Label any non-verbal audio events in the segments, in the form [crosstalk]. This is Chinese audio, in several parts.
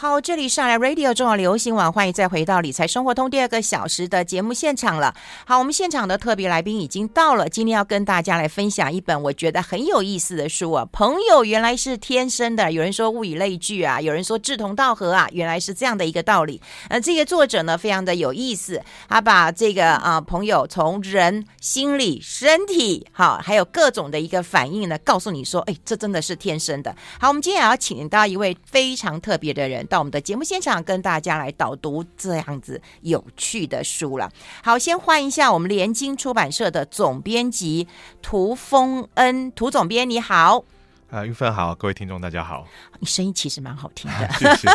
好，这里是 Radio 中广流行网，欢迎再回到理财生活通第二个小时的节目现场了。好，我们现场的特别来宾已经到了，今天要跟大家来分享一本我觉得很有意思的书啊。朋友原来是天生的，有人说物以类聚啊，有人说志同道合啊，原来是这样的一个道理。呃，这个作者呢非常的有意思，他把这个啊朋友从人心理、身体，好，还有各种的一个反应呢，告诉你说，哎，这真的是天生的。好，我们今天也要请到一位非常特别的人。到我们的节目现场，跟大家来导读这样子有趣的书了。好，先欢迎一下我们联经出版社的总编辑涂峰恩，涂总编，你好。啊，玉芬好，各位听众大家好。你声音其实蛮好听的，[laughs] 谢谢。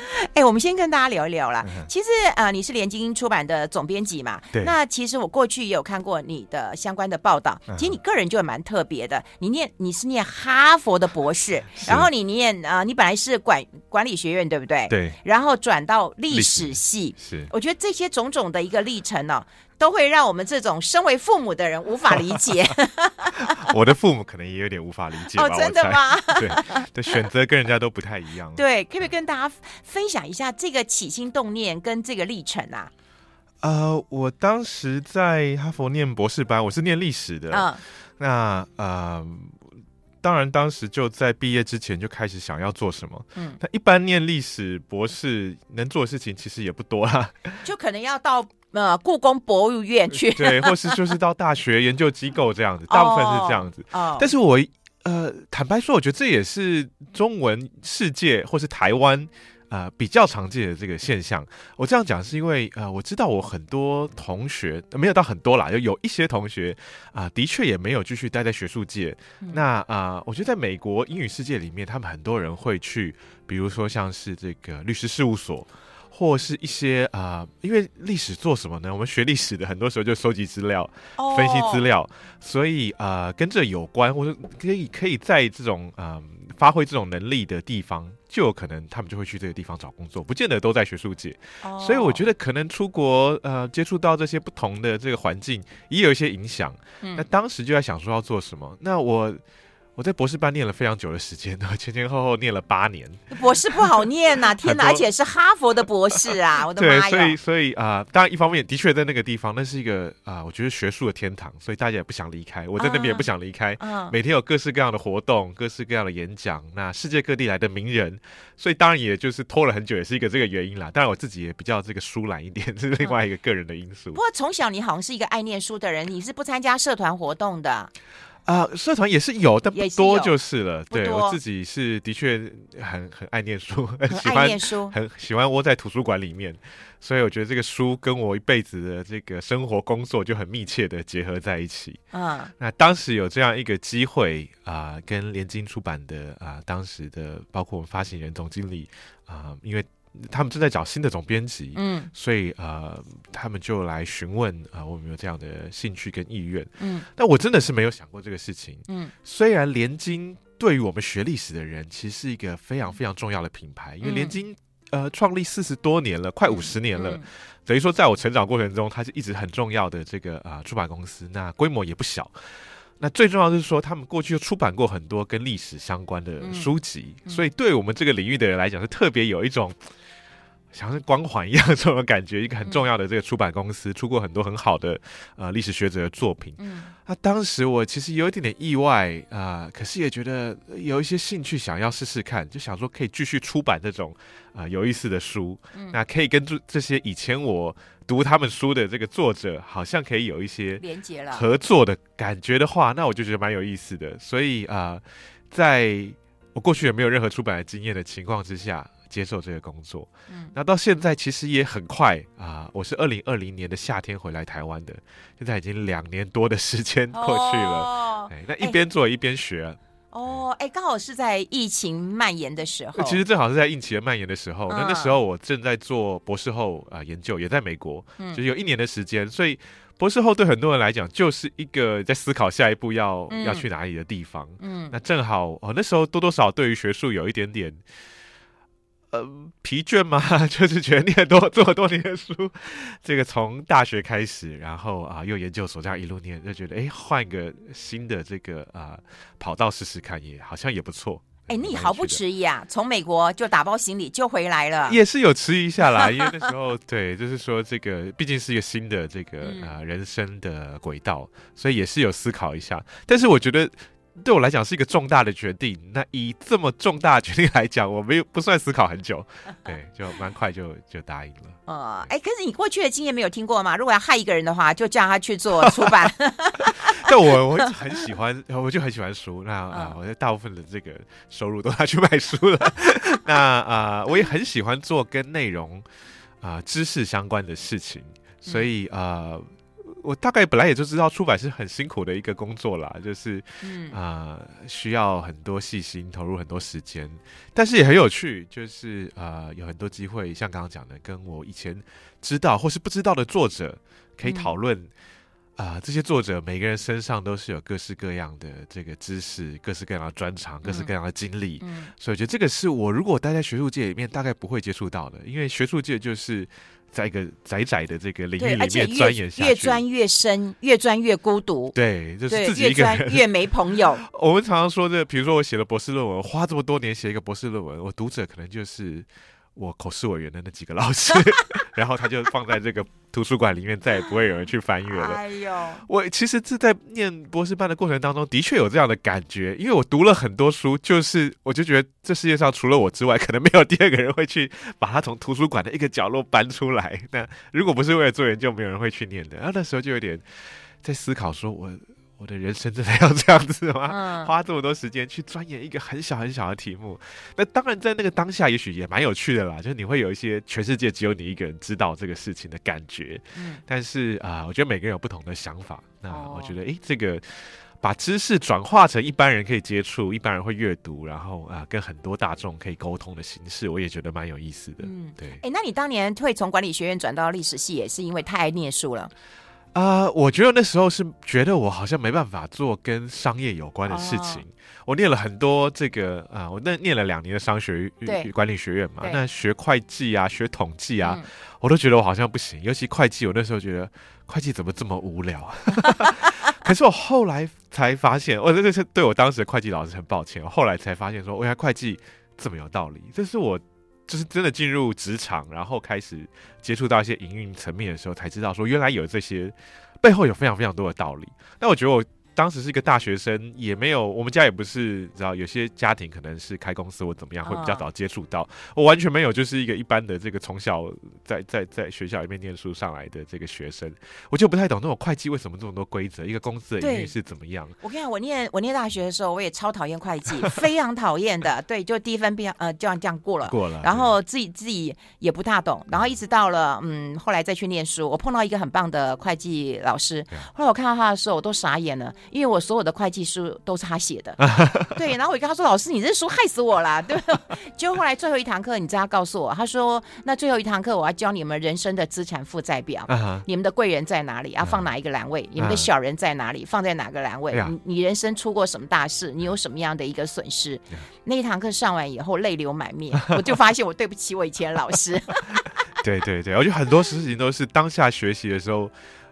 [laughs] 哎、欸，我们先跟大家聊一聊啦。嗯、其实啊、呃，你是联经出版的总编辑嘛？对。那其实我过去也有看过你的相关的报道。嗯、其实你个人就蛮特别的，你念你是念哈佛的博士，[laughs] 然后你念啊、呃，你本来是管管理学院对不对？对。然后转到历史系。是。我觉得这些种种的一个历程呢、哦，都会让我们这种身为父母的人无法理解。[laughs] 我的父母可能也有点无法理解吧。哦，真的吗？[laughs] 对，的选择跟人家都不太一样。[laughs] 对，可不可以跟大家分享一下这个起心动念跟这个历程啊？呃，我当时在哈佛念博士班，我是念历史的。嗯。那呃，当然当时就在毕业之前就开始想要做什么。嗯。那一般念历史博士能做的事情其实也不多啦。[laughs] 就可能要到。呃，故宫博物院去，[laughs] 对，或是就是到大学研究机构这样子，[laughs] 大部分是这样子。哦，但是我呃，坦白说，我觉得这也是中文世界或是台湾呃比较常见的这个现象。我这样讲是因为呃，我知道我很多同学没有到很多啦，就有一些同学啊，呃，的确也没有继续待在学术界。嗯，那啊，呃，我觉得在美国英语世界里面，他们很多人会去，比如说像是这个律师事务所。或是一些啊、呃，因为历史做什么呢？我们学历史的很多时候就收集资料、oh. 分析资料，所以啊、呃，跟这有关或者可以可以在这种啊、呃、发挥这种能力的地方，就有可能他们就会去这个地方找工作，不见得都在学术界。Oh. 所以我觉得可能出国呃接触到这些不同的这个环境，也有一些影响。嗯、那当时就在想说要做什么，那我。我在博士班念了非常久的时间，[laughs] 前前后后念了八年。博士不好念呐、啊，[laughs] 天哪！而且是哈佛的博士啊，我的妈呀！对，所以所以啊、呃，当然一方面的确在那个地方，那是一个啊、呃，我觉得学术的天堂，所以大家也不想离开。我在那边也不想离开，嗯、每天有各式各样的活动，各式各样的演讲，那世界各地来的名人，所以当然也就是拖了很久，也是一个这个原因啦。当然我自己也比较这个疏懒一点，这 [laughs] 是另外一个个人的因素。嗯、不过从小你好像是一个爱念书的人，你是不参加社团活动的。啊、呃，社团也是有，但不多就是了。对，我自己是的确很很爱念书，[laughs] 很喜欢念书，很喜欢窝在图书馆里面。所以我觉得这个书跟我一辈子的这个生活工作就很密切的结合在一起。嗯，那当时有这样一个机会啊、呃，跟联经出版的啊、呃，当时的包括我们发行人、总经理啊、呃，因为。他们正在找新的总编辑，嗯，所以呃，他们就来询问啊、呃，我有没有这样的兴趣跟意愿，嗯，但我真的是没有想过这个事情，嗯，虽然联经对于我们学历史的人，其实是一个非常非常重要的品牌，因为联经呃创立四十多年了，快五十年了，嗯。嗯、等于说在我成长过程中，它是一直很重要的这个啊、呃、出版公司，那规模也不小。那最重要的是说，他们过去就出版过很多跟历史相关的书籍，所以对我们这个领域的人来讲，是特别有一种。像是光环一样这种感觉，一个很重要的这个出版公司，嗯、出过很多很好的呃历史学者的作品。嗯，那、啊、当时我其实有一点点意外啊、呃，可是也觉得有一些兴趣，想要试试看，就想说可以继续出版这种啊、呃、有意思的书。嗯，那可以跟这这些以前我读他们书的这个作者，好像可以有一些连接了合作的感觉的话，那我就觉得蛮有意思的。所以啊、呃，在我过去也没有任何出版的经验的情况之下。接受这个工作，嗯，那到现在其实也很快啊、呃。我是二零二零年的夏天回来台湾的，现在已经两年多的时间过去了。哦、哎，那一边做一边学。哦，哎，刚好是在疫情蔓延的时候。其实正好是在疫情蔓延的时候。嗯、那那时候我正在做博士后啊、呃、研究，也在美国，嗯、就是有一年的时间。所以博士后对很多人来讲，就是一个在思考下一步要、嗯、要去哪里的地方。嗯，那正好哦，那时候多多少少对于学术有一点点。呃，疲倦吗？[laughs] 就是觉得念多这么多年的书，这个从大学开始，然后啊，又研究所这样一路念，就觉得哎，换个新的这个啊跑道试试看，也好像也不错。哎，你毫不迟疑啊，从美国就打包行李就回来了。[laughs] 也是有迟疑一下来，因为那时候对，就是说这个毕竟是一个新的这个、嗯、呃人生的轨道，所以也是有思考一下。但是我觉得。对我来讲是一个重大的决定。那以这么重大的决定来讲，我没有不算思考很久，[laughs] 对，就蛮快就就答应了。[laughs] 呃，哎，可是你过去的经验没有听过吗？如果要害一个人的话，就叫他去做出版。[laughs] 但我我很喜欢，我就很喜欢书。那啊，我的大部分的这个收入都拿去卖书了。那啊，我也很喜欢做跟内容啊知识相关的事情，所以啊。呃我大概本来也就知道出版是很辛苦的一个工作啦，就是，嗯。啊、呃，需要很多细心投入很多时间，但是也很有趣，就是啊、呃，有很多机会，像刚刚讲的，跟我以前知道或是不知道的作者可以讨论，啊、这些作者每个人身上都是有各式各样的这个知识，各式各样的专长，各式各样的经历，嗯，所以我觉得这个是我如果待在学术界里面，大概不会接触到的，因为学术界就是。在一个窄窄的这个领域里面钻研下去，越钻越深，越钻越孤独。对，就是自己一个人越钻越没朋友。[laughs] 我们常常说的，比如说我写了博士论文，我花这么多年写一个博士论文，我读者可能就是。我口试委员的那几个老师，然后他就放在这个图书馆里面，再也不会有人去翻阅了。哎呦，我其实这在念博士班的过程当中，的确有这样的感觉，因为我读了很多书，就是我就觉得这世界上除了我之外，可能没有第二个人会去把它从图书馆的一个角落搬出来。那如果不是为了做研究，没有人会去念的。然后那时候就有点在思考，说我。我的人生真的要这样子吗？嗯、花这么多时间去钻研一个很小很小的题目，那当然在那个当下也许也蛮有趣的啦。就是你会有一些全世界只有你一个人知道这个事情的感觉。嗯、但是啊、呃，我觉得每个人有不同的想法。那我觉得，诶，这个把知识转化成一般人可以接触、一般人会阅读，然后啊、呃，跟很多大众可以沟通的形式，我也觉得蛮有意思的。嗯，对。诶，那你当年会从管理学院转到历史系，也是因为太爱念书了？啊、呃，我觉得那时候是觉得我好像没办法做跟商业有关的事情。哦、我念了很多这个啊、呃，我那念了两年的商学与管理学院嘛，那学会计啊，学统计啊，嗯、我都觉得我好像不行。尤其会计，我那时候觉得会计怎么这么无聊啊？[laughs] 可是我后来才发现，我真的是对我当时的会计老师很抱歉。我后来才发现说，原来会计这么有道理。这是我。就是真的进入职场，然后开始接触到一些营运层面的时候，才知道说原来有这些背后有非常非常多的道理。那我觉得我。当时是一个大学生，也没有，我们家也不是，知道有些家庭可能是开公司或怎么样，会比较早接触到。我完全没有，就是一个一般的这个从小在在在学校里面念书上来的这个学生，我就不太懂那种会计为什么这么多规则，一个公司的营运是怎么样。我跟你讲，我念我念大学的时候，我也超讨厌会计，非常讨厌的。对，就第一分变呃，这样这样过了，过了，然后自己自己也不大懂，然后一直到了嗯，后来再去念书，我碰到一个很棒的会计老师，后来我看到他的时候，我都傻眼了。因为我所有的会计书都是他写的，[laughs] 对，然后我就跟他说：“老师，你这书害死我了，[laughs] 对吧？”就后来最后一堂课，你知道他告诉我，他说：“那最后一堂课我要教你们人生的资产负债表，uh. 你们的贵人在哪里？要放哪一个栏位？Uh. 你们的小人在哪里？放在哪个栏位？Uh. 你你人生出过什么大事？你有什么样的一个损失？” uh. 那一堂课上完以后，泪流满面，[laughs] 我就发现我对不起我以前的老师。对对对，我觉得很多事情都是当下学习的时候。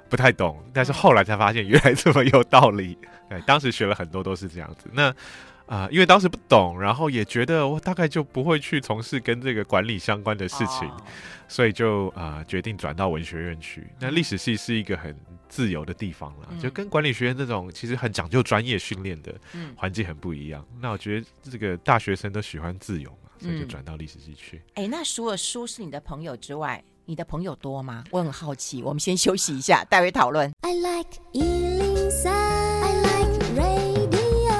不太懂，但是后来才发现原来这么有道理。[laughs] 对，当时学了很多都是这样子。那啊、呃，因为当时不懂，然后也觉得我大概就不会去从事跟这个管理相关的事情，哦、所以就啊、呃、决定转到文学院去。那历史系是一个很自由的地方啦，嗯、就跟管理学院这种其实很讲究专业训练的环境很不一样。嗯、那我觉得这个大学生都喜欢自由嘛，所以就转到历史系去。哎、嗯，那除了书是你的朋友之外，你的朋友多吗？我很好奇。我们先休息一下，待会讨论。I like 103, I like radio。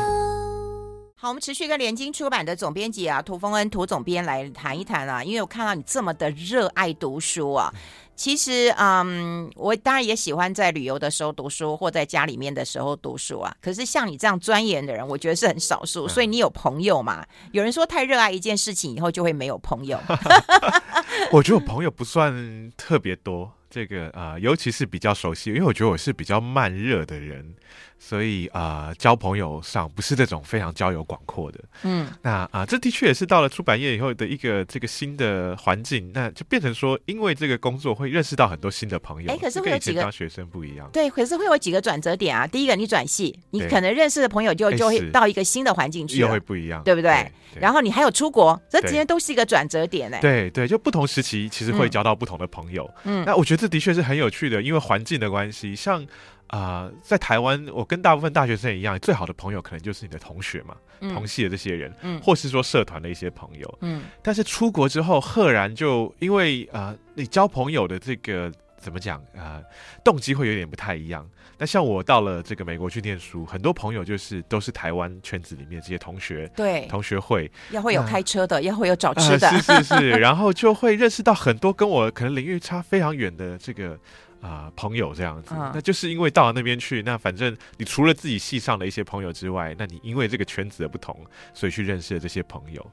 好，我们持续跟联经出版的总编辑啊，涂峰恩涂总编来谈一谈啊，因为我看到你这么的热爱读书啊。其实，嗯，我当然也喜欢在旅游的时候读书，或在家里面的时候读书啊。可是像你这样钻研的人，我觉得是很少数。所以你有朋友嘛？有人说，太热爱一件事情以后就会没有朋友。[laughs] [laughs] 我觉得我朋友不算特别多，这个啊、呃，尤其是比较熟悉，因为我觉得我是比较慢热的人。所以啊、呃，交朋友上不是这种非常交友广阔的。嗯，那啊、呃，这的确也是到了出版业以后的一个这个新的环境，那就变成说，因为这个工作会认识到很多新的朋友。哎，可是会有几个当学生不一样。对，可是会有几个转折点啊。第一个，你转系，你可能认识的朋友就就会到一个新的环境去，又会不一样，对不对？然后你还有出国，这之间都是一个转折点哎。对对，就不同时期其实会交到不同的朋友。嗯，那我觉得这的确是很有趣的，因为环境的关系，像。啊、呃，在台湾，我跟大部分大学生一样，最好的朋友可能就是你的同学嘛，嗯、同系的这些人，嗯，或是说社团的一些朋友，嗯。但是出国之后，赫然就因为啊、呃，你交朋友的这个怎么讲啊、呃，动机会有点不太一样。那像我到了这个美国去念书，很多朋友就是都是台湾圈子里面这些同学，对，同学会要会有开车的，要会有找吃的，呃、是是是，然后就会认识到很多跟我可能领域差非常远的这个。啊、呃，朋友这样子，嗯，那就是因为到了那边去，那反正你除了自己系上的一些朋友之外，那你因为这个圈子的不同，所以去认识了这些朋友，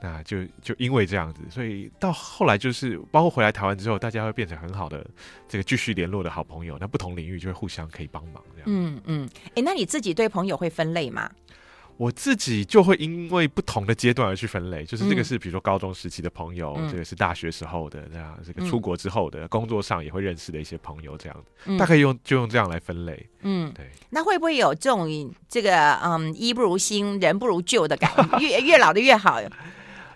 那就就因为这样子，所以到后来就是包括回来台湾之后，大家会变成很好的这个继续联络的好朋友，那不同领域就会互相可以帮忙这样。嗯嗯，哎、欸，那你自己对朋友会分类吗？我自己就会因为不同的阶段而去分类，就是这个是比如说高中时期的朋友，嗯、这个是大学时候的这样，这个出国之后的、嗯、工作上也会认识的一些朋友，这样、嗯、大概用就用这样来分类。嗯，对。那会不会有这种这个嗯，衣不如新，人不如旧的感觉？[laughs] 越越老的越好，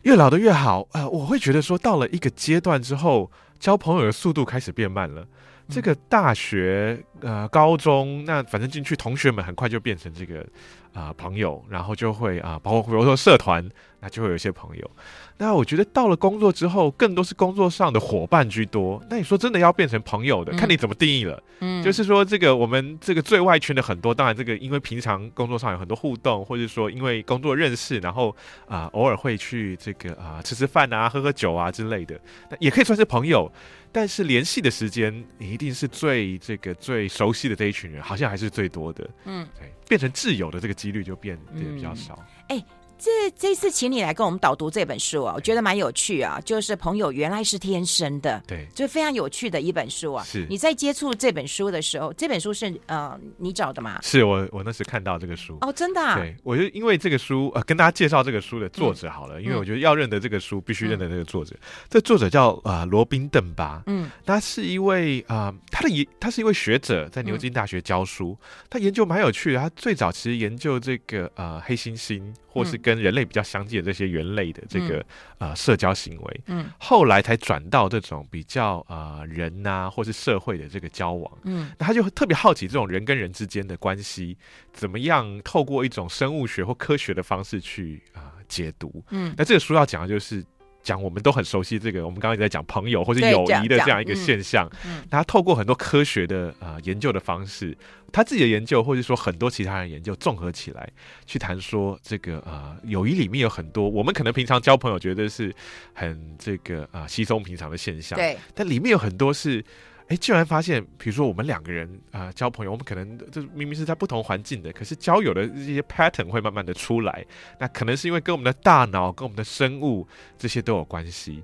越老的越好。呃，我会觉得说，到了一个阶段之后，交朋友的速度开始变慢了。这个大学呃，高中那反正进去，同学们很快就变成这个啊、呃、朋友，然后就会啊、呃，包括比如说社团，那就会有一些朋友。那我觉得到了工作之后，更多是工作上的伙伴居多。那你说真的要变成朋友的，嗯、看你怎么定义了。嗯，[laughs] 就是说这个我们这个最外圈的很多，当然这个因为平常工作上有很多互动，或者说因为工作认识，然后啊、呃、偶尔会去这个啊、呃、吃吃饭啊、喝喝酒啊之类的，那也可以算是朋友。但是联系的时间，你一定是最这个最熟悉的这一群人，好像还是最多的。嗯，对，变成挚友的这个几率就变得比较少。哎、嗯。欸这这次请你来跟我们导读这本书啊，我觉得蛮有趣啊。就是朋友原来是天生的，对，就非常有趣的一本书啊。是，你在接触这本书的时候，这本书是呃你找的吗？是我我那时看到这个书哦，真的、啊。对，我就因为这个书呃跟大家介绍这个书的作者好了，嗯、因为我觉得要认得这个书，必须认得这个作者。嗯、这作者叫啊、呃、罗宾邓巴，嗯，他是一位啊、呃、他的研他是一位学者，在牛津大学教书，嗯、他研究蛮有趣的。他最早其实研究这个呃黑猩猩。或是跟人类比较相近的这些猿类的这个、嗯、呃社交行为，嗯，后来才转到这种比较呃人呐、啊，或是社会的这个交往，嗯，那他就特别好奇这种人跟人之间的关系怎么样透过一种生物学或科学的方式去啊、呃、解读，嗯，那这个书要讲的就是。讲我们都很熟悉这个，我们刚刚也在讲朋友或者友谊的这样一个现象。嗯，他透过很多科学的啊、呃、研究的方式，他自己的研究，或者说很多其他人研究综合起来，去谈说这个啊、呃、友谊里面有很多我们可能平常交朋友觉得是很这个啊、呃、稀松平常的现象，对，但里面有很多是。哎，居然发现，比如说我们两个人啊、呃、交朋友，我们可能这明明是在不同环境的，可是交友的这些 pattern 会慢慢的出来。那可能是因为跟我们的大脑、跟我们的生物这些都有关系。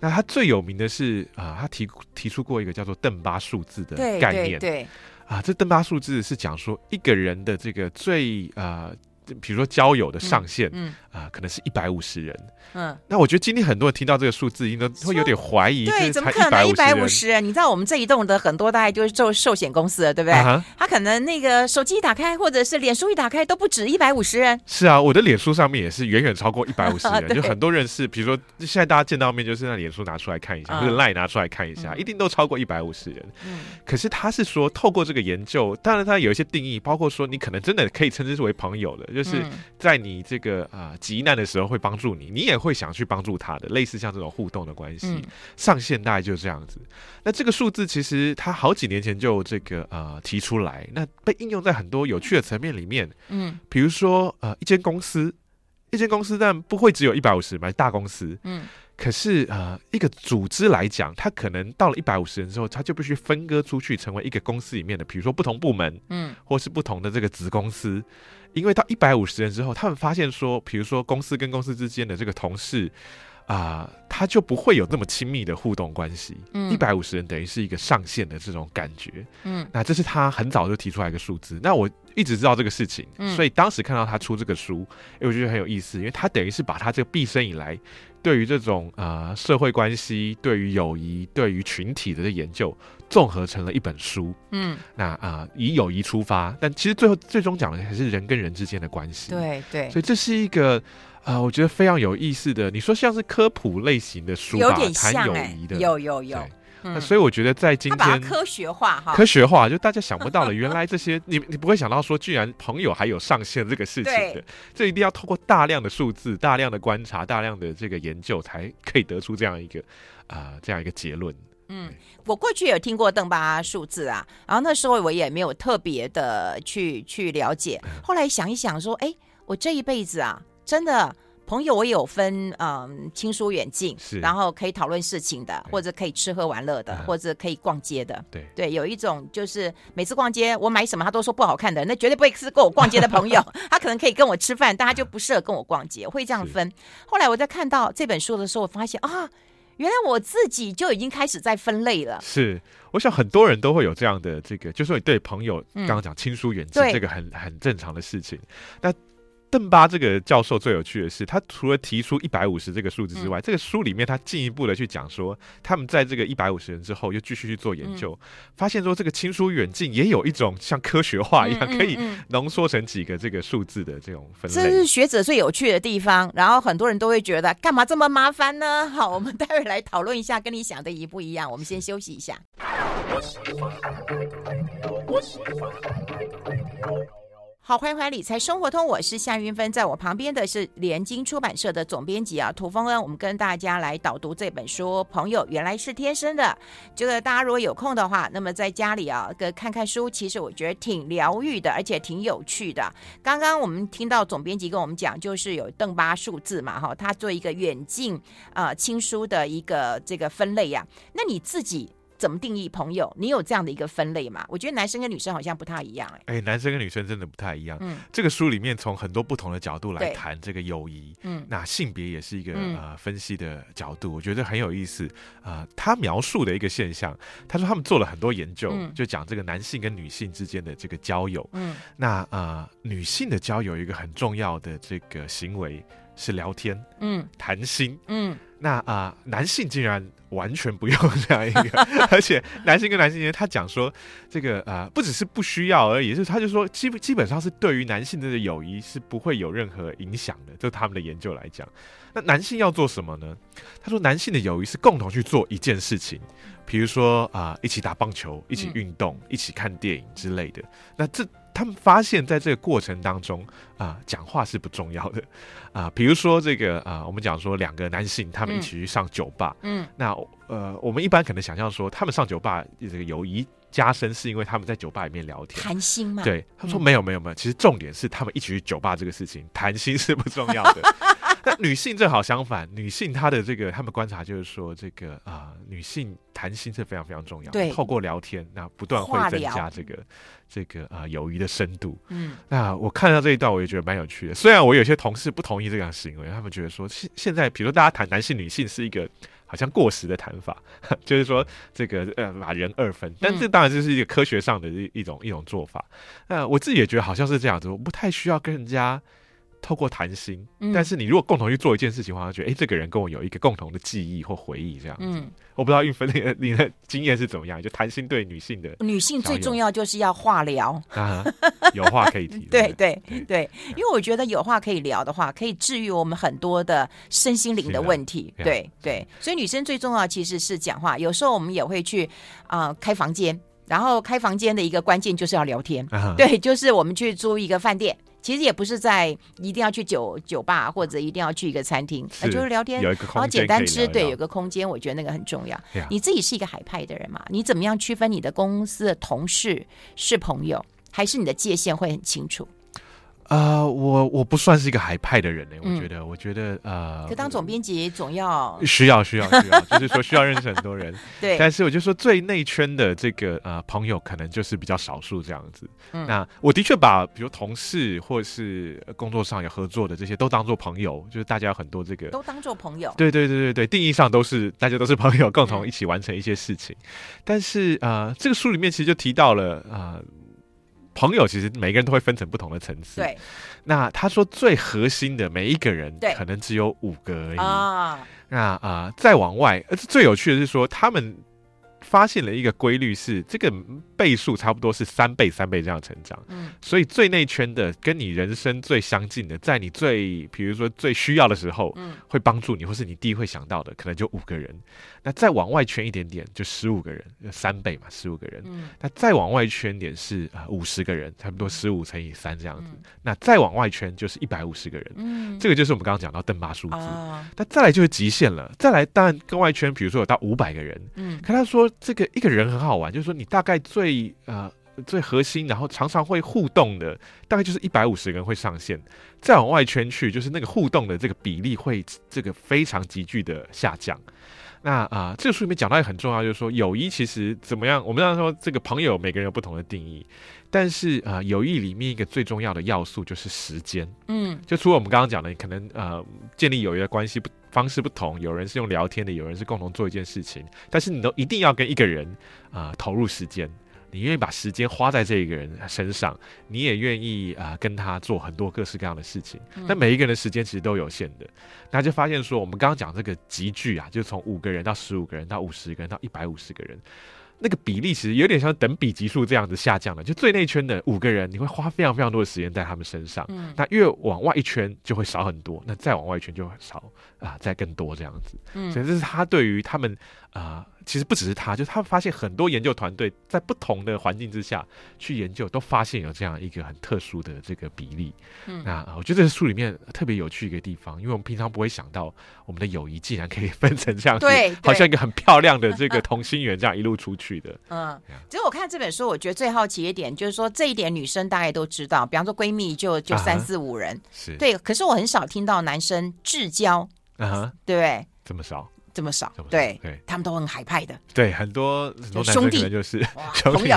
那他最有名的是啊、呃，他提提出过一个叫做邓巴数字的概念。对，对，对啊，这邓巴数字是讲说一个人的这个最啊。呃比如说交友的上限，嗯啊、可能是一百五十人。嗯，那我觉得今天很多人听到这个数字，应该会有点怀疑，对，怎么可能一百五十人？你知道我们这一栋的很多大概就是做寿险公司的，对不对？啊、他可能那个手机一打开，或者是脸书一打开，都不止一百五十人。是啊，我的脸书上面也是远远超过 [laughs] 一百五十人，就很多人是。比如说现在大家见到面，就是让脸书拿出来看一下，嗯、或者 Line 拿出来看一下，嗯、一定都超过一百五十人。嗯，可是他是说，透过这个研究，当然他有一些定义，包括说你可能真的可以称之为朋友的，就是在。你这个啊、呃、急难的时候会帮助你，你也会想去帮助他的，类似像这种互动的关系，嗯、上限大概就是这样子。那这个数字其实他好几年前就这个呃提出来，那被应用在很多有趣的层面里面。嗯，比如说呃一间公司，一间公司但不会只有一百五十买，大公司。嗯。可是，呃，一个组织来讲，它可能到了一百五十人之后，它就必须分割出去，成为一个公司里面的，比如说不同部门，嗯，或是不同的这个子公司。因为到一百五十人之后，他们发现说，比如说公司跟公司之间的这个同事，啊、呃。他就不会有那么亲密的互动关系。一百五十人等于是一个上限的这种感觉。嗯，那这是他很早就提出来一个数字。那我一直知道这个事情，所以当时看到他出这个书，哎，我觉得很有意思，因为他等于是把他这个毕生以来对于这种啊、呃、社会关系、对于友谊、对于群体的研究，综合成了一本书。嗯，那啊、呃、以友谊出发，但其实最后最终讲的还是人跟人之间的关系。对对，所以这是一个。啊、呃，我觉得非常有意思的。你说像是科普类型的书吧，有点像、欸、谈友谊的，有有有。那、嗯、所以我觉得在今天科学化哈，科学化就大家想不到了，原来这些你你不会想到说，居然朋友还有上限这个事情的，这一定要透过大量的数字、大量的观察、大量的这个研究，才可以得出这样一个啊、呃、这样一个结论。嗯，我过去有听过邓巴数字啊，然后那时候我也没有特别的去去了解，后来想一想说，哎，我这一辈子啊。真的朋友，我有分嗯亲疏远近，是然后可以讨论事情的，或者可以吃喝玩乐的，或者可以逛街的。对对，有一种就是每次逛街，我买什么他都说不好看的，那绝对不会是跟我逛街的朋友。[laughs] 他可能可以跟我吃饭，但他就不适合跟我逛街，我会这样分。后来我在看到这本书的时候，我发现啊，原来我自己就已经开始在分类了。是，我想很多人都会有这样的这个，就是说你对朋友刚刚讲亲疏远近，这个很很正常的事情。那邓巴这个教授最有趣的是，他除了提出一百五十这个数字之外，嗯、这个书里面他进一步的去讲说，他们在这个一百五十人之后又继续去做研究，嗯、发现说这个亲疏远近也有一种像科学化一样，可以浓缩成几个这个数字的这种分类。这是学者最有趣的地方，然后很多人都会觉得干嘛这么麻烦呢？好，我们待会来讨论一下，跟你想的一不一样。我们先休息一下。好，欢迎回来理财生活通，我是夏云芬，在我旁边的是联经出版社的总编辑啊，涂丰恩。我们跟大家来导读这本书《朋友原来是天生的》。这个大家如果有空的话，那么在家里啊，个看看书，其实我觉得挺疗愈的，而且挺有趣的。刚刚我们听到总编辑跟我们讲，就是有邓巴数字嘛，哈，他做一个远近啊、呃、亲疏的一个这个分类呀、那你自己？怎么定义朋友？你有这样的一个分类吗？我觉得男生跟女生好像不太一样、欸，哎，哎，男生跟女生真的不太一样。嗯，这个书里面从很多不同的角度来谈这个友谊，嗯，那性别也是一个、嗯、呃分析的角度，我觉得很有意思啊、呃。他描述的一个现象，他说他们做了很多研究，嗯、就讲这个男性跟女性之间的这个交友，嗯，那啊、呃，女性的交友有一个很重要的这个行为是聊天，嗯，谈心，嗯，那啊、呃，男性竟然。完全不用这样一个，[laughs] 而且男性跟男性之间，他讲说这个啊、呃，不只是不需要而已，就是他就说基基本上是对于男性的友谊是不会有任何影响的，就他们的研究来讲。那男性要做什么呢？他说男性的友谊是共同去做一件事情，比如说啊、呃，一起打棒球，一起运动，一起看电影之类的。那这他们发现，在这个过程当中啊，讲话是不重要的啊。比如说这个啊，我们讲说两个男性他们一起去上酒吧，嗯，那呃，我们一般可能想象说，他们上酒吧这个友谊加深，是因为他们在酒吧里面聊天谈心嘛？对，他说没有没有没有，其实重点是他们一起去酒吧这个事情，谈心是不重要的。[laughs] [laughs] 那女性正好相反，女性她的这个他们观察就是说，这个啊、呃，女性谈心是非常非常重要，对，透过聊天，那不断会增加这个这个啊、呃、友谊的深度。嗯，那我看到这一段，我也觉得蛮有趣的。虽然我有些同事不同意这样行为，他们觉得说现现在，比如说大家谈男性、女性是一个好像过时的谈法，[laughs] 就是说这个呃把人二分，但这当然就是一个科学上的一一种一种做法。那我自己也觉得好像是这样子，我不太需要跟人家。透过谈心，但是你如果共同去做一件事情的话，觉得哎，这个人跟我有一个共同的记忆或回忆，这样子。嗯，我不知道运芬你的你的经验是怎么样？就谈心对女性的女性最重要就是要话聊啊，有话可以提。[laughs] 对对对，对，因为我觉得有话可以聊的话，可以治愈我们很多的身心灵的问题。对对，所以女生最重要其实是讲话。有时候我们也会去啊开房间，然后开房间的一个关键就是要聊天。对，就是我们去租一个饭店。其实也不是在一定要去酒酒吧，或者一定要去一个餐厅，那就是聊天，然后简单吃，对，有个空间，我觉得那个很重要。你自己是一个海派的人嘛？你怎么样区分你的公司的同事是朋友，还是你的界限会很清楚？呃，我我不算是一个海派的人呢。我觉得，我觉得呃，可当总编辑总要需要需要需要，就是说需要认识很多人。[laughs] 对，但是我就说最内圈的这个呃朋友，可能就是比较少数这样子。那我的确把比如同事或是工作上有合作的这些都当做朋友，就是大家有很多这个都当做朋友。对对对对对，定义上都是大家都是朋友，共同一起完成一些事情。但是呃，这个书里面其实就提到了呃。朋友其实每个人都会分成不同的层次。对，那他说最核心的每一个人，对，可能只有五个而已啊。那啊、呃，再往外，而最有趣的是说他们。发现了一个规律是，这个倍数差不多是三倍、三倍这样成长。嗯，所以最内圈的，跟你人生最相近的，在你最，比如说最需要的时候，嗯，会帮助你，或是你第一会想到的，可能就五个人。那再往外圈一点点，就十五个人，三倍嘛，十五个人。嗯，那再往外圈点是啊五十个人，差不多十五乘以三这样子。嗯，那再往外圈就是一百五十个人。嗯，这个就是我们刚刚讲到邓巴数字。那，哦，再来就是极限了，再来当然跟外圈，比如说有到五百个人。嗯，可他说。这个一个人很好玩，就是说你大概最呃最核心，然后常常会互动的，大概就是一百五十个人会上线。再往外圈去，就是那个互动的这个比例会这个非常急剧的下降。那啊、呃，这个书里面讲到也很重要，就是说友谊其实怎么样？我们常说这个朋友每个人有不同的定义，但是啊、呃，友谊里面一个最重要的要素就是时间。嗯，就除了我们刚刚讲的，可能呃建立友谊的关系不方式不同，有人是用聊天的，有人是共同做一件事情，但是你都一定要跟一个人啊、呃、投入时间。你愿意把时间花在这一个人身上，你也愿意啊、呃、跟他做很多各式各样的事情。那每一个人的时间其实都有限的，那就发现说，我们刚刚讲这个集聚啊，就从五个人到十五个人到五十个人到一百五十个人。那个比例其实有点像等比级数这样子下降了，就最内圈的五个人，你会花非常非常多的时间在他们身上。嗯，那越往外一圈就会少很多，那再往外一圈就会少啊，再更多这样子。嗯，所以这是他对于他们啊。呃其实不只是他，就是他们发现很多研究团队在不同的环境之下去研究，都发现有这样一个很特殊的这个比例。嗯，那我觉得这是书里面特别有趣一个地方，因为我们平常不会想到我们的友谊竟然可以分成这样子，对，好像一个很漂亮的这个同心圆这样一路出去的。嗯，其实我看这本书，我觉得最好奇一点就是说，这一点女生大概都知道，比方说闺蜜就就三四五人，是对，可是我很少听到男生至交，啊，对不对？这么少。这么少，对，对，他们都很海派的，对，很多很多男生可能就是 [laughs] 兄弟，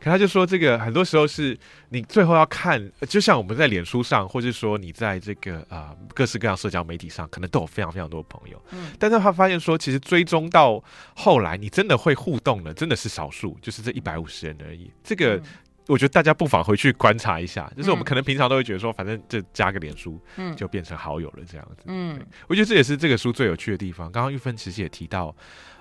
可他就说，这个很多时候是你最后要看，就像我们在脸书上，或者说你在这个啊、呃、各式各样社交媒体上，可能都有非常非常多的朋友，嗯，但是他发现说，其实追踪到后来，你真的会互动的，真的是少数，就是这一百五十人而已，这个。嗯我觉得大家不妨回去观察一下，就是我们可能平常都会觉得说，反正这加个脸书，嗯，就变成好友了这样子。嗯，我觉得这也是这个书最有趣的地方。刚刚玉芬其实也提到。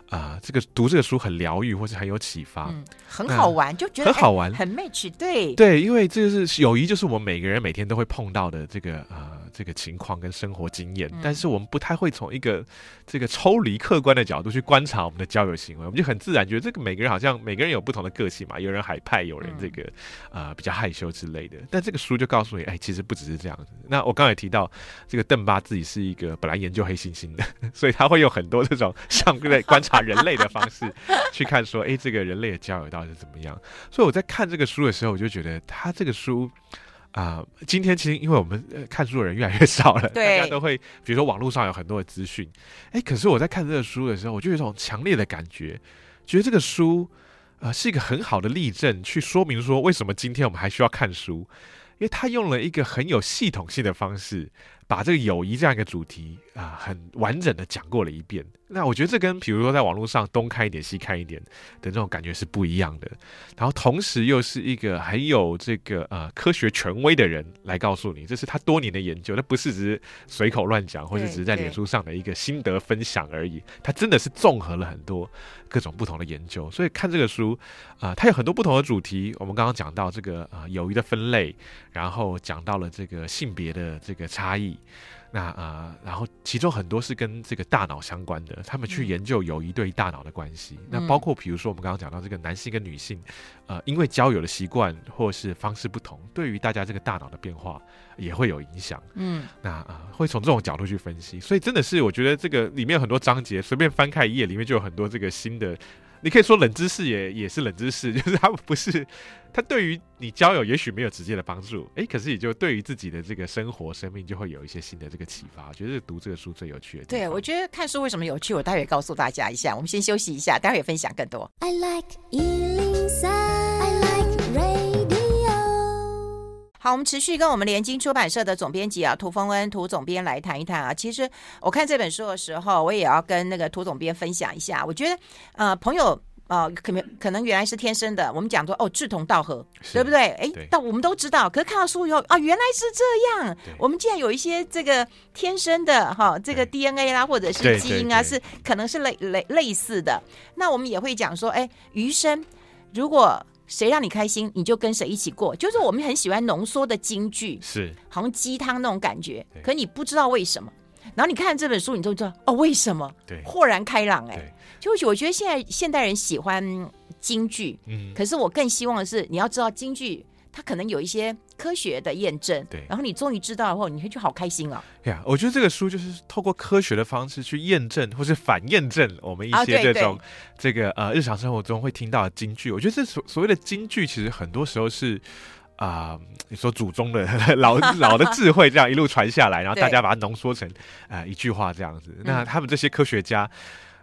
啊、呃，这个读这个书很疗愈，或是很有启发，嗯，很好玩，就觉得很好玩，很 match，对对，因为这个是友谊，就是我们每个人每天都会碰到的这个呃这个情况跟生活经验，嗯，但是我们不太会从一个这个抽离客观的角度去观察我们的交友行为，我们就很自然觉得这个每个人好像每个人有不同的个性嘛，有人海派，有人这个啊、呃、比较害羞之类的，但这个书就告诉你，哎，其实不只是这样子。那我刚才也提到，这个邓巴自己是一个本来研究黑猩猩的，[laughs] 所以他会有很多这种像在 [laughs] 观察。人类的方式去看，说，哎，这个人类的交友到底是怎么样？所以我在看这个书的时候，我就觉得他这个书啊、呃，今天其实因为我们看书的人越来越少了，大家都会，比如说网络上有很多的资讯，哎，可是我在看这个书的时候，我就有一种强烈的感觉，觉得这个书啊、呃、是一个很好的例证，去说明说为什么今天我们还需要看书，因为他用了一个很有系统性的方式。把这个友谊这样一个主题啊，很完整的讲过了一遍。那我觉得这跟比如说在网络上东看一点西看一点的这种感觉是不一样的。然后同时又是一个很有这个呃科学权威的人来告诉你，这是他多年的研究，那不是只是随口乱讲，或是只是在脸书上的一个心得分享而已。他真的是综合了很多各种不同的研究。所以看这个书啊，它有很多不同的主题。我们刚刚讲到这个啊友谊的分类，然后讲到了这个性别的这个差异。那啊、呃，然后其中很多是跟这个大脑相关的，他们去研究友谊对于大脑的关系。嗯、那包括比如说我们刚刚讲到这个男性跟女性，呃，因为交友的习惯或是方式不同，对于大家这个大脑的变化也会有影响。嗯，那啊、呃，会从这种角度去分析。所以真的是我觉得这个里面有很多章节，随便翻开一页，里面就有很多这个新的。你可以说冷知识也也是冷知识，[laughs] 就是它不是它对于你交友也许没有直接的帮助，哎，可是也就对于自己的这个生活生命就会有一些新的这个启发。我觉得读这个书最有趣的。对，我觉得看书为什么有趣，我待会告诉大家一下。我们先休息一下，待会分享更多。I like 好，我们持续跟我们联经出版社的总编辑啊，涂峰恩涂总编来谈一谈啊。其实我看这本书的时候，我也要跟那个涂总编分享一下。我觉得，呃，朋友，呃，可能可能原来是天生的。我们讲说，哦，志同道合，对不对？哎，但我们都知道，可是看到书以后啊，原来是这样。我们既然有一些这个天生的哈，这个 DNA 啦，或者是基因啊，是可能是类类类似的。那我们也会讲说，哎，余生如果。谁让你开心，你就跟谁一起过。就是我们很喜欢浓缩的京剧，是好像鸡汤那种感觉。可你不知道为什么，然后你看这本书，你就知道哦，为什么？对，豁然开朗哎。就是我觉得现在现代人喜欢京剧，嗯，可是我更希望的是，你要知道金句。它可能有一些科学的验证，对，然后你终于知道了后，你会就好开心啊！对呀，我觉得这个书就是透过科学的方式去验证或是反验证我们一些这种这个呃日常生活中会听到的金句。我觉得这所所谓的金句，其实很多时候是啊、呃，你说祖宗的老 [laughs] 老的智慧这样一路传下来，然后大家把它浓缩成啊、呃、一句话这样子。那他们这些科学家。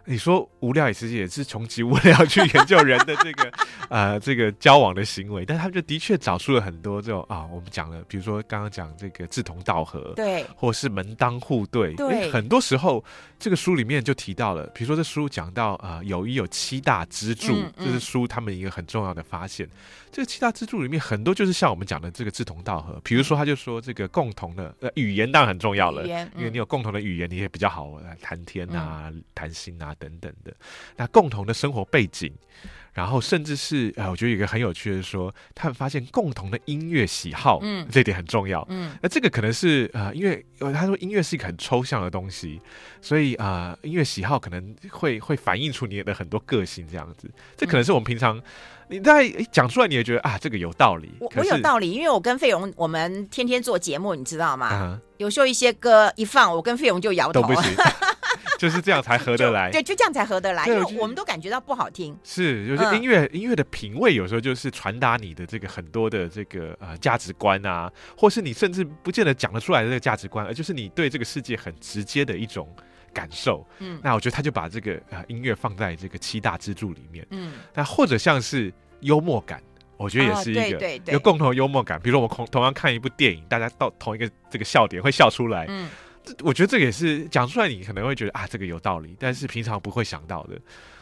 你说无聊也其实也是穷极无聊去研究人的这个 [laughs] 呃这个交往的行为，但他们就的确找出了很多这种啊，我们讲了，比如说刚刚讲这个志同道合，对，或是门当户对，对，很多时候这个书里面就提到了，比如说这书讲到啊，友谊有七大支柱，嗯嗯，这是书他们一个很重要的发现。这个七大支柱里面很多就是像我们讲的这个志同道合，比如说他就说这个共同的呃语言当然很重要了，嗯，因为你有共同的语言，你也比较好谈天啊，嗯，谈心啊。等等的，那共同的生活背景，然后甚至是呃，我觉得有一个很有趣的是说，他们发现共同的音乐喜好，嗯，这点很重要，嗯，那这个可能是呃，因为他说音乐是一个很抽象的东西，所以啊、呃，音乐喜好可能会会反映出你的很多个性，这样子，这可能是我们平常。你在讲出来，你也觉得啊，这个有道理。我我有道理，因为我跟费勇，我们天天做节目，你知道吗？嗯、有时候一些歌一放，我跟费勇就摇头，都不行，就是这样才合得来。对，就这样才合得来，因为我们都感觉到不好听。是，就是音乐、嗯、音乐的品味，有时候就是传达你的这个很多的这个呃价值观啊，或是你甚至不见得讲得出来的这个价值观，而就是你对这个世界很直接的一种。感受，嗯，那我觉得他就把这个呃音乐放在这个七大支柱里面，嗯，那或者像是幽默感，我觉得也是一个、有共同的幽默感。比如我们同同样看一部电影，大家到同一个这个笑点会笑出来，嗯，我觉得这个也是讲出来，你可能会觉得啊，这个有道理，但是平常不会想到的。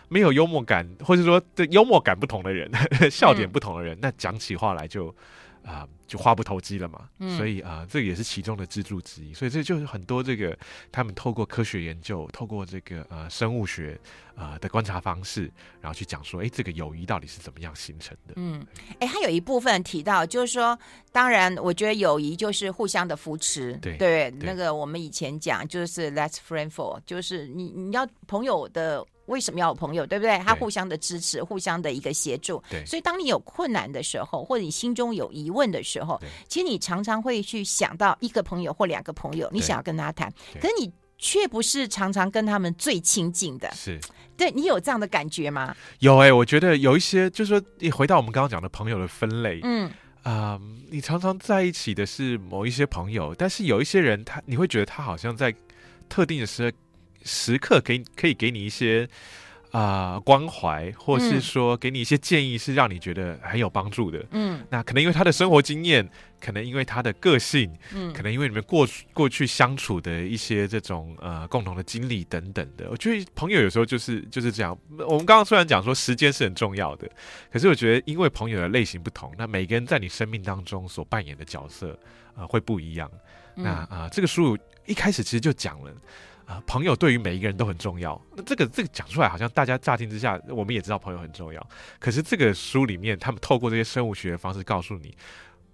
没有幽默感，或者说这幽默感不同的人，[laughs] 笑点不同的人，嗯、那讲起话来就。啊、呃，就话不投机了嘛，嗯、所以啊、呃，这个也是其中的支柱之一。所以这就是很多这个他们透过科学研究，透过这个呃生物学啊、呃、的观察方式，然后去讲说，哎，这个友谊到底是怎么样形成的？嗯，哎，他有一部分提到，就是说，当然，我觉得友谊就是互相的扶持。对对，那个我们以前讲就是 Let's friend for，就是你你要朋友的。为什么要有朋友，对不对？他互相的支持，互相的一个协助。对，所以当你有困难的时候，或者你心中有疑问的时候，其实你常常会去想到一个朋友或两个朋友，你想要跟他谈，可是你却不是常常跟他们最亲近的。是，对，你有这样的感觉吗？有哎、欸，我觉得有一些，就是说，你回到我们刚刚讲的朋友的分类，嗯啊、呃，你常常在一起的是某一些朋友，但是有一些人，他你会觉得他好像在特定的时候。时刻给可以给你一些啊、呃、关怀，或是说给你一些建议，是让你觉得很有帮助的。嗯，那可能因为他的生活经验，可能因为他的个性，嗯，可能因为你们过过去相处的一些这种呃共同的经历等等的。我觉得朋友有时候就是就是这样。我们刚刚虽然讲说时间是很重要的，可是我觉得因为朋友的类型不同，那每个人在你生命当中所扮演的角色啊、呃、会不一样。那啊、呃，这个书一开始其实就讲了。朋友对于每一个人都很重要。那这个这个讲出来，好像大家乍听之下，我们也知道朋友很重要。可是这个书里面，他们透过这些生物学的方式告诉你，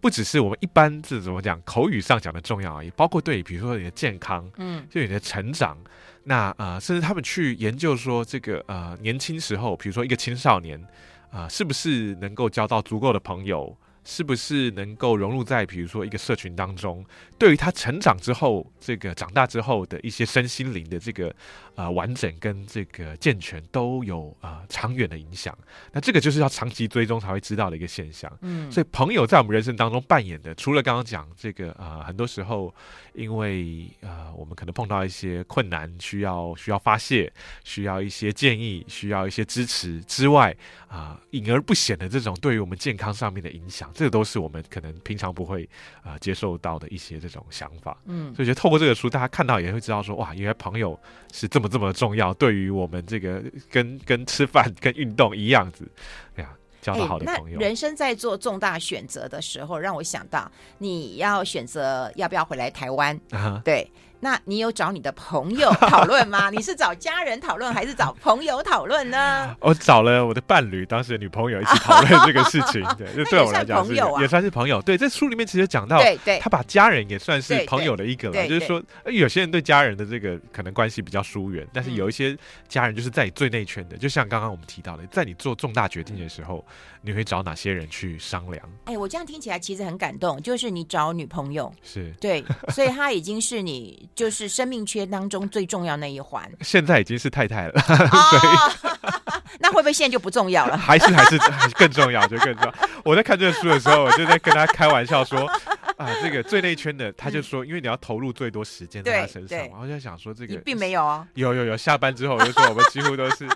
不只是我们一般这怎么讲口语上讲的重要而已，包括对，比如说你的健康，嗯，就你的成长。那呃，甚至他们去研究说，这个呃年轻时候，比如说一个青少年啊、呃，是不是能够交到足够的朋友？是不是能够融入在比如说一个社群当中，对于他成长之后，这个长大之后的一些身心灵的这个呃完整跟这个健全都有呃长远的影响。那这个就是要长期追踪才会知道的一个现象。嗯，所以朋友在我们人生当中扮演的，除了刚刚讲这个呃很多时候因为呃我们可能碰到一些困难，需要需要发泄，需要一些建议，需要一些支持之外，啊、呃，隐而不显的这种对于我们健康上面的影响。这个都是我们可能平常不会啊、呃、接受到的一些这种想法，嗯，所以觉得透过这个书，大家看到也会知道说，哇，原来朋友是这么这么重要，对于我们这个跟跟吃饭、跟运动一样子，哎呀，交到好的朋友。欸、人生在做重大选择的时候，让我想到你要选择要不要回来台湾，[laughs] 啊、对。那你有找你的朋友 [laughs] 讨论吗？你是找家人讨论，还是找朋友讨论呢？我找了我的伴侣，当时的女朋友一起讨论这个事情。[laughs] 对，就对我来讲是也算，也算是朋友。对，这书里面其实讲到，对对，他把家人也算是朋友的一个了。就是说，有些人对家人的这个可能关系比较疏远，但是有一些家人就是在你最内圈的。就像刚刚我们提到的，在你做重大决定的时候，你会找哪些人去商量？哎，我这样听起来其实很感动。就是你找女朋友，是对，所以她已经是你。就是生命圈当中最重要那一环，[laughs] 现在已经是太太了，哦、[laughs] 所以那会不会现在就不重要了？还是还是更重要，就更重要。我在看这个书的时候，我就在跟他开玩笑说啊，这个最内圈的，他就说，因为你要投入最多时间在他身上，然后就想说这个并没有啊，有有有，下班之后我就说我们几乎都是。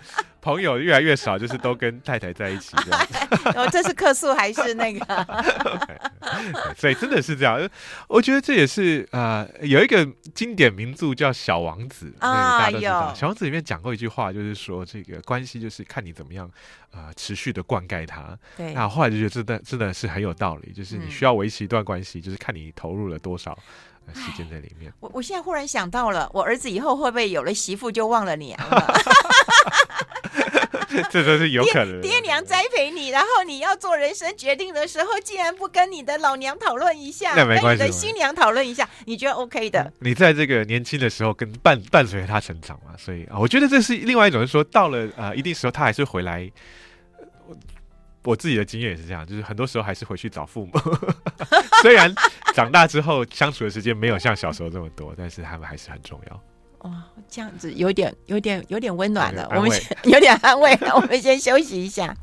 朋友越来越少，就是都跟太太在一起这样。[laughs] 哦，这是客诉还是那个？[laughs] okay, [laughs] 所以真的是这样。我觉得这也是呃，有一个经典名著叫《小王子》啊，大家都知道。小王子里面讲过一句话，就是说这个关系就是看你怎么样呃持续的灌溉它。对。那后来就觉得真的真的是很有道理，就是你需要维持一段关系，就是看你投入了多少。时间在里面，我我现在忽然想到了，我儿子以后会不会有了媳妇就忘了娘了？[laughs] [laughs] 这都是有可能。爹娘栽培你，然后你要做人生决定的时候，竟然不跟你的老娘讨论一下，那没关系，跟你的新娘讨论一下，你觉得 OK 的？你在这个年轻的时候跟伴伴随他成长嘛，所以啊，我觉得这是另外一种，是说到了呃一定时候，他还是回来。我自己的经验也是这样，就是很多时候还是回去找父母。[laughs] 虽然长大之后相处的时间没有像小时候这么多，但是他们还是很重要。哦，这样子有点、有点、有点温暖了。我们先 [laughs] 有点安慰了。[laughs] 我们先休息一下。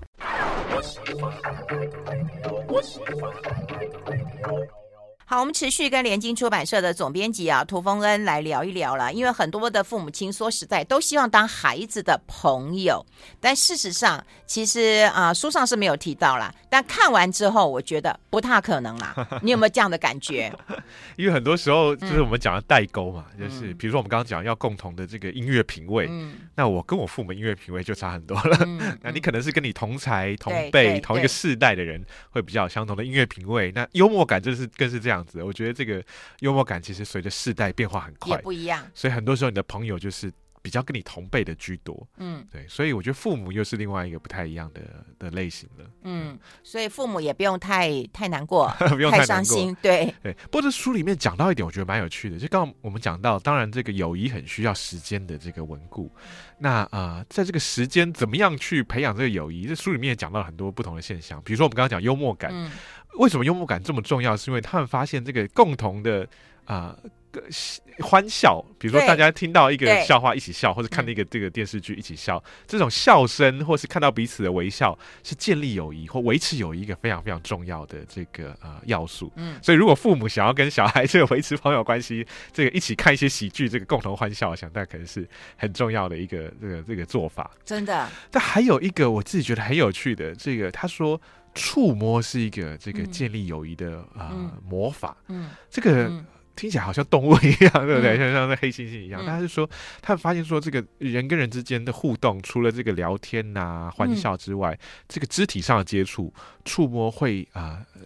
好，我们持续跟联经出版社的总编辑啊涂峰恩来聊一聊了。因为很多的父母亲说实在都希望当孩子的朋友，但事实上，其实啊书上是没有提到啦。但看完之后，我觉得不太可能啦。你有没有这样的感觉？[laughs] 因为很多时候就是我们讲的代沟嘛，嗯、就是比如说我们刚刚讲要共同的这个音乐品味，嗯、那我跟我父母音乐品味就差很多了。嗯、[laughs] 那你可能是跟你同才同辈同一个世代的人会比较相同的音乐品味，那幽默感就是更是这样。样子，我觉得这个幽默感其实随着世代变化很快，也不一样。所以很多时候你的朋友就是比较跟你同辈的居多，嗯，对。所以我觉得父母又是另外一个不太一样的的类型了，嗯。所以父母也不用太太难过，[laughs] 不用太伤心，对对。不过这书里面讲到一点，我觉得蛮有趣的。就刚刚我们讲到，当然这个友谊很需要时间的这个稳固。那啊、呃，在这个时间怎么样去培养这个友谊？这书里面也讲到了很多不同的现象，比如说我们刚刚讲幽默感。嗯为什么幽默感这么重要？是因为他们发现这个共同的啊、欢笑，比如说大家听到一个笑话一起笑，或者看那个这个电视剧一起笑，这种笑声或是看到彼此的微笑，是建立友谊或维持友谊一个非常非常重要的这个呃要素。嗯，所以如果父母想要跟小孩这个维持朋友关系，这个一起看一些喜剧，这个共同欢笑，我想大概可能是很重要的一个这个这个做法。真的。但还有一个我自己觉得很有趣的，这个他说。触摸是一个这个建立友谊的啊、嗯呃、魔法，嗯，这个、嗯、听起来好像动物一样，[laughs] 对不对？像像那黑猩猩一样。但是说，他们发现说，这个人跟人之间的互动，除了这个聊天呐、啊、欢笑之外，嗯、这个肢体上的接触、触摸会啊。呃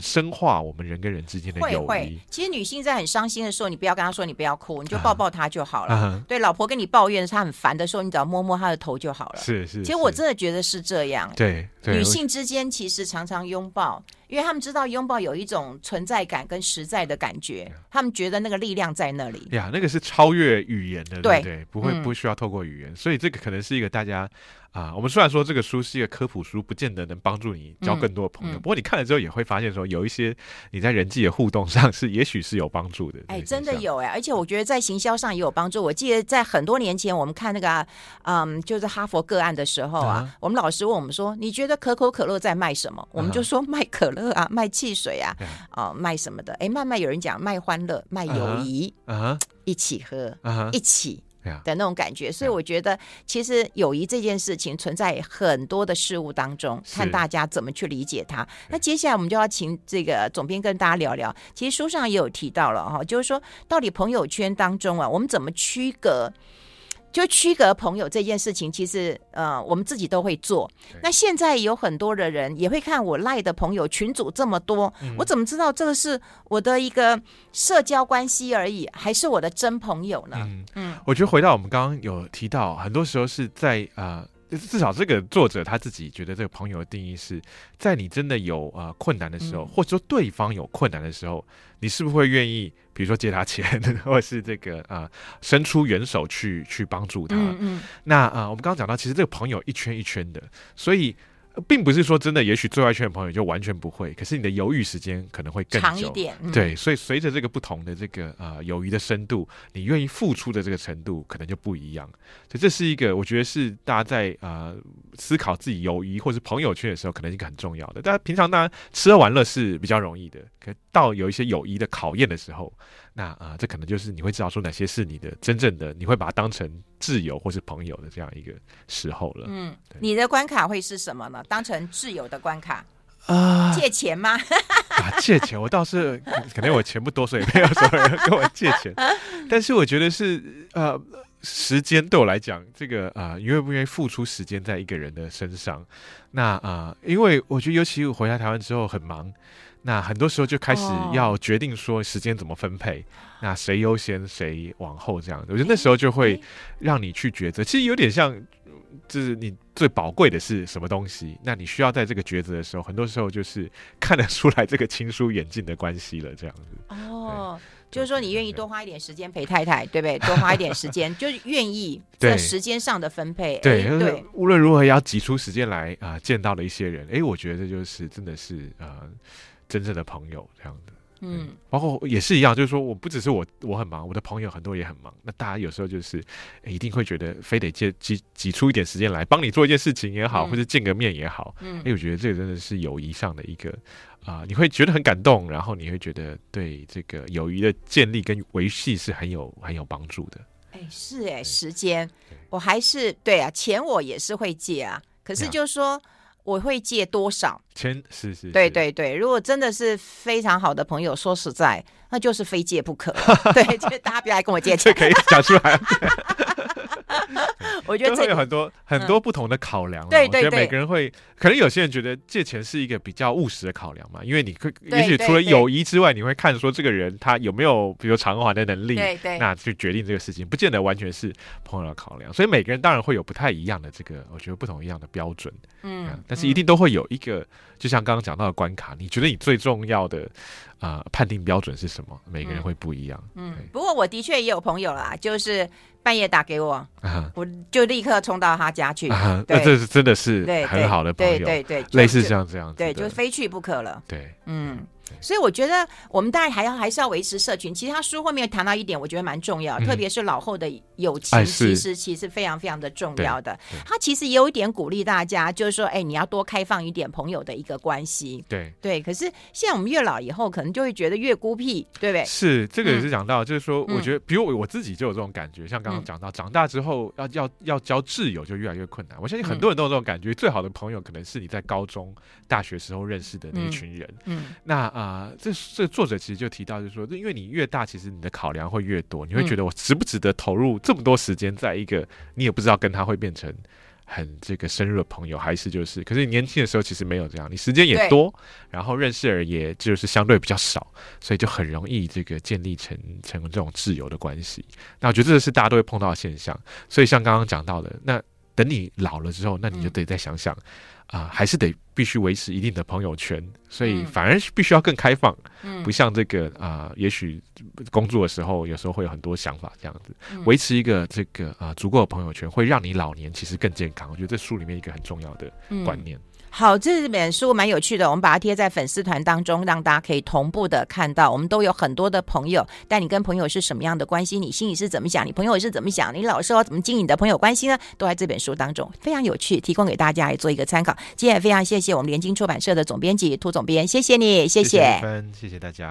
深化我们人跟人之间的友谊。会会，其实女性在很伤心的时候，你不要跟她说你不要哭，你就抱抱她就好了。Uh. 对，老婆跟你抱怨她很烦的时候，你只要摸摸她的头就好了。是是。其实我真的觉得是这样。对。对女性之间其实常常拥抱，因为他们知道拥抱有一种存在感跟实在的感觉，他们觉得那个力量在那里。呀，那个是超越语言的，对不对？对，不会不需要透过语言，嗯，所以这个可能是一个大家。啊，我们虽然说这个书是一个科普书，不见得能帮助你交更多的朋友。嗯嗯、不过你看了之后也会发现，说有一些你在人际的互动上是，也许是有帮助的。哎，真的有哎，而且我觉得在行销上也有帮助。我记得在很多年前，我们看那个啊嗯，就是哈佛个案的时候啊，啊我们老师问我们说：“你觉得可口可乐在卖什么？”我们就说卖可乐啊，卖汽水啊，啊，啊，卖什么的？哎，慢慢有人讲卖欢乐，卖友谊啊，啊，一起喝，啊、一起。的那种感觉，所以我觉得其实友谊这件事情存在很多的事物当中，看大家怎么去理解它。那接下来我们就要请这个总编跟大家聊聊，其实书上也有提到了哈，就是说到底朋友圈当中啊，我们怎么区隔？就区隔朋友这件事情，其实呃，我们自己都会做。那现在有很多的人也会看我赖的朋友群组这么多，嗯，我怎么知道这个是我的一个社交关系而已，还是我的真朋友呢？嗯，嗯，我觉得回到我们刚刚有提到，很多时候是在啊。呃至少这个作者他自己觉得这个朋友的定义是在你真的有呃困难的时候，或者说对方有困难的时候，你是不是会愿意，比如说借他钱，[laughs] 或者是这个啊、呃、伸出援手去去帮助他？嗯嗯。那啊、呃，我们刚刚讲到，其实这个朋友一圈一圈的，所以。并不是说真的，也许最外圈的朋友就完全不会，可是你的犹豫时间可能会更长一点。嗯、对，所以随着这个不同的这个呃友谊的深度，你愿意付出的这个程度可能就不一样。所以这是一个我觉得是大家在呃思考自己友谊或是朋友圈的时候，可能一个很重要的。大家平常当然吃喝玩乐是比较容易的，可到有一些友谊的考验的时候。那啊、呃，这可能就是你会知道说哪些是你的真正的，你会把它当成挚友或是朋友的这样一个时候了。嗯，你的关卡会是什么呢？当成挚友的关卡啊？借钱吗？[laughs] 啊，借钱，我倒是可能我钱不多，所以没有什么人跟我借钱。[laughs] 但是我觉得是呃，时间对我来讲，这个啊，愿不愿意付出时间在一个人的身上？那啊、呃，因为我觉得尤其我回来台湾之后很忙。那很多时候就开始要决定说时间怎么分配，哦、那谁优先谁往后这样子，我觉得那时候就会让你去抉择。其实有点像，就是你最宝贵的是什么东西？那你需要在这个抉择的时候，很多时候就是看得出来这个亲疏远近的关系了，这样子。哦，就是说你愿意多花一点时间陪太太，对不对？多花一点时间，就是愿意在时间上的分配。对对，对，无论如何也要挤出时间来啊、呃，见到的一些人。哎，我觉得这就是真的是啊。呃真正的朋友这样的，嗯，包括也是一样，就是说我不只是我我很忙，我的朋友很多也很忙。那大家有时候就是一定会觉得非得借挤挤出一点时间来帮你做一件事情也好，嗯、或者见个面也好，嗯，哎，我觉得这个真的是友谊上的一个啊、呃，你会觉得很感动，然后你会觉得对这个友谊的建立跟维系是很有很有帮助的。哎，是哎，时间我还是对啊，钱我也是会借啊，可是就是说。我会借多少？钱是是，是，对对对。如果真的是非常好的朋友，说实在，那就是非借不可。[laughs] 对，就大家不要来跟我借钱，这可以讲出来。[laughs] [laughs] 我觉得这会有很多很多不同的考量。对对对，我觉得每个人会，可能有些人觉得借钱是一个比较务实的考量嘛，因为你可也许除了友谊之外，你会看说这个人他有没有比如偿还的能力，对对，那去决定这个事情，不见得完全是朋友的考量。所以每个人当然会有不太一样的这个，我觉得不同一样的标准。嗯，但是一定都会有一个，就像刚刚讲到的关卡，你觉得你最重要的啊、呃、判定标准是什么？每个人会不一样。嗯，不过我的确也有朋友啦，就是。半夜打给我，啊、我就立刻冲到他家去。那、啊、这是真的是很好的朋友，对对对，类似像这样子，对，就非去不可了。对，嗯。所以我觉得我们当然还要还是要维持社群。其实他书后面谈到一点，我觉得蛮重要，嗯、特别是老后的友情，其实其实非常非常的重要的。他其实也有一点鼓励大家，就是说，哎，你要多开放一点朋友的一个关系。对对。可是现在我们越老以后，可能就会觉得越孤僻，对不对？是这个也是讲到，就是说，我觉得，比如我我自己就有这种感觉，像刚刚讲到，长大之后要要要交挚友就越来越困难。我相信很多人都有这种感觉，最好的朋友可能是你在高中、大学时候认识的那一群人。嗯。那啊，这这。作者其实就提到，就是说，因为你越大，其实你的考量会越多，你会觉得我值不值得投入这么多时间在一个你也不知道跟他会变成很这个深入的朋友，还是就是，可是你年轻的时候其实没有这样，你时间也多，然后认识的人也就是相对比较少，所以就很容易这个建立成成这种挚友的关系。那我觉得这是大家都会碰到的现象，所以像刚刚讲到的，那等你老了之后，那你就得再想想。啊、呃，还是得必必须维持一定的朋友圈，所以反而必须要更开放。嗯，不像这个啊、呃，也许工作的时候有时候会有很多想法，这样子维持一个这个啊、呃、足够的朋友圈，会让你老年其实更健康。我觉得这书里面一个很重要的观念。嗯好，这本书蛮有趣的，我们把它贴在粉丝团当中，让大家可以同步的看到。我们都有很多的朋友，但你跟朋友是什么样的关系？你心里是怎么想？你朋友是怎么想？你老师要怎么经营你的朋友关系呢？都在这本书当中，非常有趣，提供给大家也做一个参考。今天也非常谢谢我们联经出版社的总编辑涂总编，谢谢你，谢谢，谢谢，谢谢大家。